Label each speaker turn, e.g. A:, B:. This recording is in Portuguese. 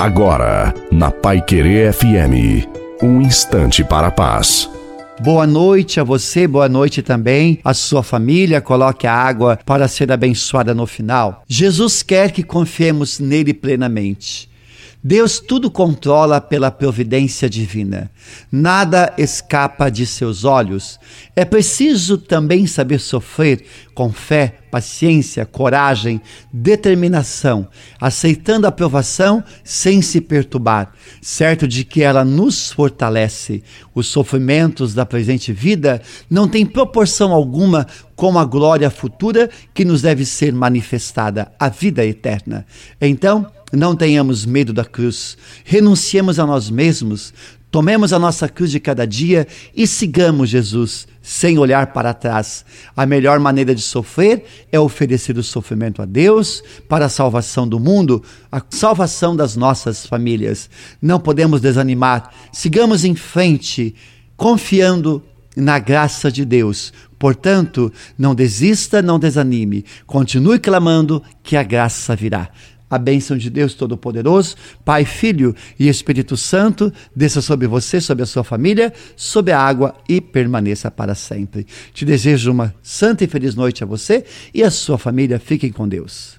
A: Agora, na Pai Querer FM, um instante para a paz.
B: Boa noite a você, boa noite também à sua família. Coloque a água para ser abençoada no final. Jesus quer que confiemos nele plenamente. Deus tudo controla pela providência divina. Nada escapa de seus olhos. É preciso também saber sofrer com fé, paciência, coragem, determinação, aceitando a provação sem se perturbar, certo de que ela nos fortalece. Os sofrimentos da presente vida não têm proporção alguma com a glória futura que nos deve ser manifestada, a vida eterna. Então, não tenhamos medo da cruz, renunciemos a nós mesmos, tomemos a nossa cruz de cada dia e sigamos Jesus sem olhar para trás. A melhor maneira de sofrer é oferecer o sofrimento a Deus para a salvação do mundo, a salvação das nossas famílias. Não podemos desanimar, sigamos em frente, confiando na graça de Deus. Portanto, não desista, não desanime. Continue clamando que a graça virá. A bênção de Deus Todo-Poderoso, Pai, Filho e Espírito Santo, desça sobre você, sobre a sua família, sobre a água e permaneça para sempre. Te desejo uma santa e feliz noite a você e a sua família. Fiquem com Deus.